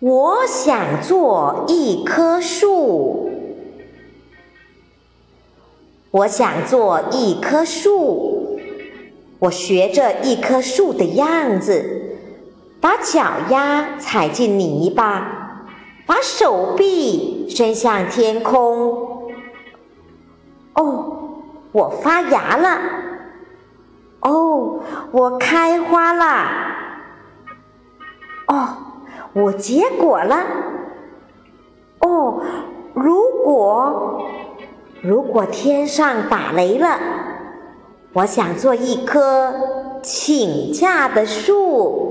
我想做一棵树，我想做一棵树。我学着一棵树的样子，把脚丫踩进泥巴，把手臂伸向天空。哦，我发芽了！哦，我开花了！哦。我结果了。哦，如果如果天上打雷了，我想做一棵请假的树。